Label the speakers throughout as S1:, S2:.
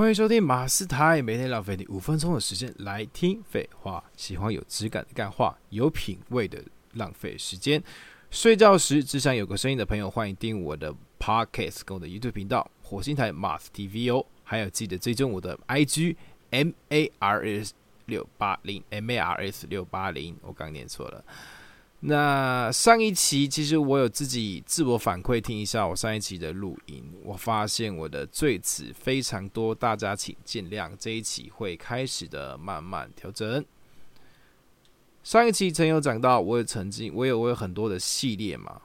S1: 欢迎收听马斯台，每天浪费你五分钟的时间来听废话。喜欢有质感的干话，有品味的浪费时间。睡觉时只想有个声音的朋友，欢迎订我的 Podcast 跟我的 YouTube 频道火星台 Mars TV 哦。还有记得追踪我的 IG M A R S 六八零 M A R S 六八零，我刚念错了。那上一期其实我有自己自我反馈听一下我上一期的录音，我发现我的赘词非常多，大家请见谅。这一期会开始的慢慢调整。上一期曾有讲到，我也曾经我有我有很多的系列嘛，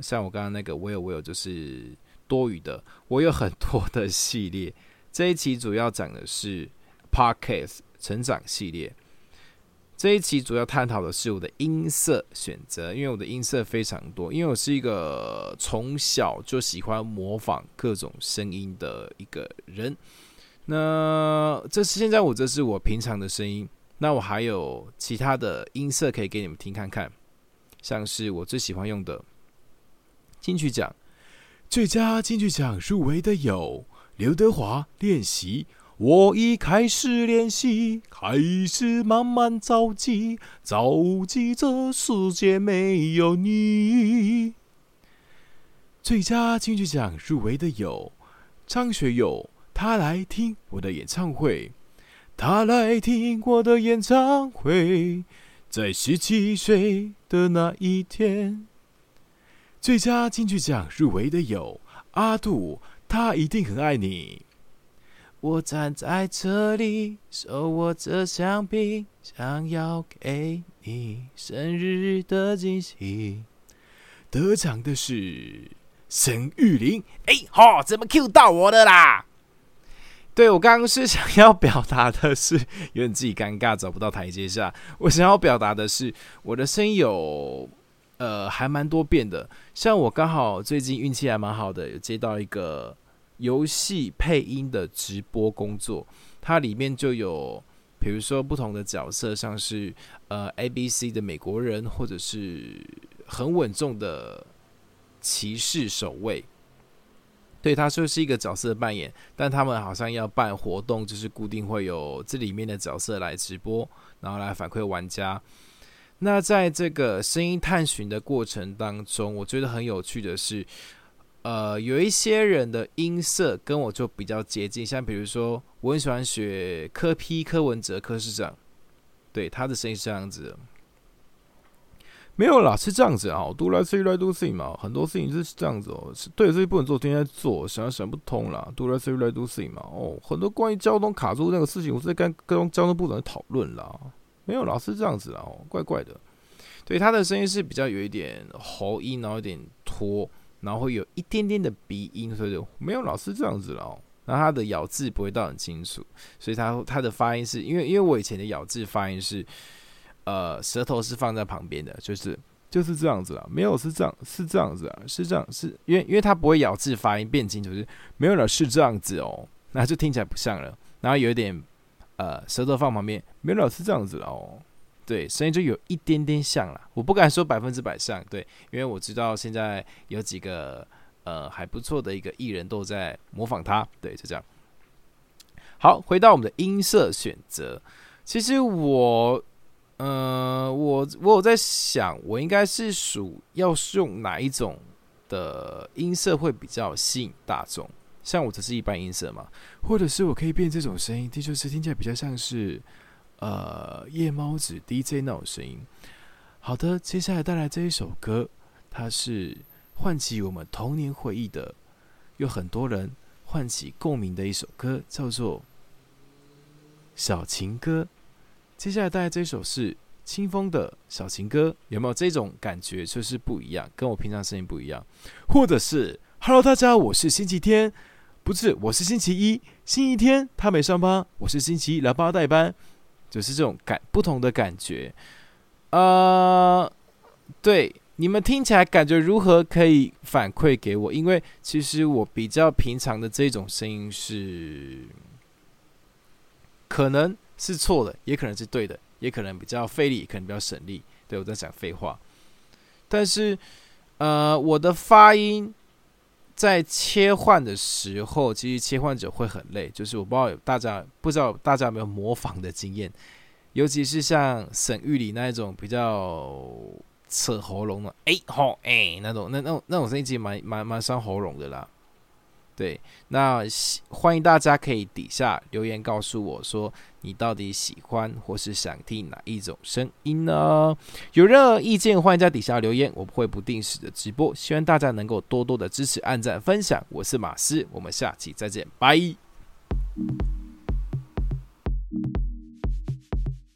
S1: 像我刚刚那个我有我有就是多余的，我有很多的系列。这一期主要讲的是 Podcast 成长系列。这一期主要探讨的是我的音色选择，因为我的音色非常多，因为我是一个从小就喜欢模仿各种声音的一个人。那这是现在我这是我平常的声音，那我还有其他的音色可以给你们听看看，像是我最喜欢用的金曲奖最佳金曲奖入围的有刘德华练习。我已开始练习，开始慢慢着急，着急这世界没有你。最佳金曲奖入围的有张学友，他来听我的演唱会，他来听我的演唱会，在十七岁的那一天。最佳金曲奖入围的有阿杜，他一定很爱你。我站在这里，手握着香槟，想要给你生日的惊喜。得奖的是沈玉琳，哎哈，怎么 Q 到我的啦？对我刚刚是想要表达的是，有点自己尴尬，找不到台阶下。我想要表达的是，我的声音有呃还蛮多变的，像我刚好最近运气还蛮好的，有接到一个。游戏配音的直播工作，它里面就有，比如说不同的角色，像是呃 A B C 的美国人，或者是很稳重的骑士守卫。对，他说是一个角色扮演，但他们好像要办活动，就是固定会有这里面的角色来直播，然后来反馈玩家。那在这个声音探寻的过程当中，我觉得很有趣的是。呃，有一些人的音色跟我就比较接近，像比如说，我很喜欢学柯批柯文哲柯市长，对他的声音是这样子。没有啦，是这样子啊，do like say like do sing 嘛，很多事情是这样子哦，是对，所以不能做，天天做，想想不通啦，do like say like do sing 嘛，哦，很多关于交通卡住那个事情，我是在跟跟交通部长讨论啦，没有啦，是这样子啊，哦，怪怪的，对，他的声音是比较有一点喉音，然后有点拖。然后会有一点点的鼻音，所以就没有老师这样子了。然后他的咬字不会到很清楚，所以他他的发音是因为因为我以前的咬字发音是，呃，舌头是放在旁边的，就是就是这样子了。没有是这样是这样子啊，是这样是因为因为他不会咬字发音变清楚，就是没有了是这样子哦，那就听起来不像了。然后有一点呃舌头放旁边，没有了是这样子了哦。对，声音就有一点点像了，我不敢说百分之百像，对，因为我知道现在有几个呃还不错的一个艺人都在模仿他，对，就这样。好，回到我们的音色选择，其实我，呃，我我有在想，我应该是属要用哪一种的音色会比较吸引大众，像我只是一般音色嘛，或者是我可以变这种声音，的确是听起来比较像是。呃，夜猫子 DJ 那种声音。好的，接下来带来这一首歌，它是唤起我们童年回忆的，有很多人唤起共鸣的一首歌，叫做《小情歌》。接下来带来这首是清风的小情歌，有没有这种感觉？就是不一样，跟我平常声音不一样。或者是 Hello，大家，我是星期天，不是，我是星期一，星期天他没上班，我是星期一来帮他代班。就是这种感不同的感觉，呃，对你们听起来感觉如何？可以反馈给我，因为其实我比较平常的这种声音是，可能是错的，也可能是对的，也可能比较费力，可能比较省力。对我在讲废话，但是呃，我的发音在切换的时候，其实切换者会很累。就是我不知道大家不知道大家有没有模仿的经验，尤其是像沈玉里那一种比较扯喉咙的，哎吼哎那种，那那种那种声音其实蛮蛮蛮伤喉咙的啦。对，那欢迎大家可以底下留言告诉我说，你到底喜欢或是想听哪一种声音呢？有任何意见，欢迎在底下留言，我会不定时的直播，希望大家能够多多的支持、按赞、分享。我是马斯，我们下期再见，拜。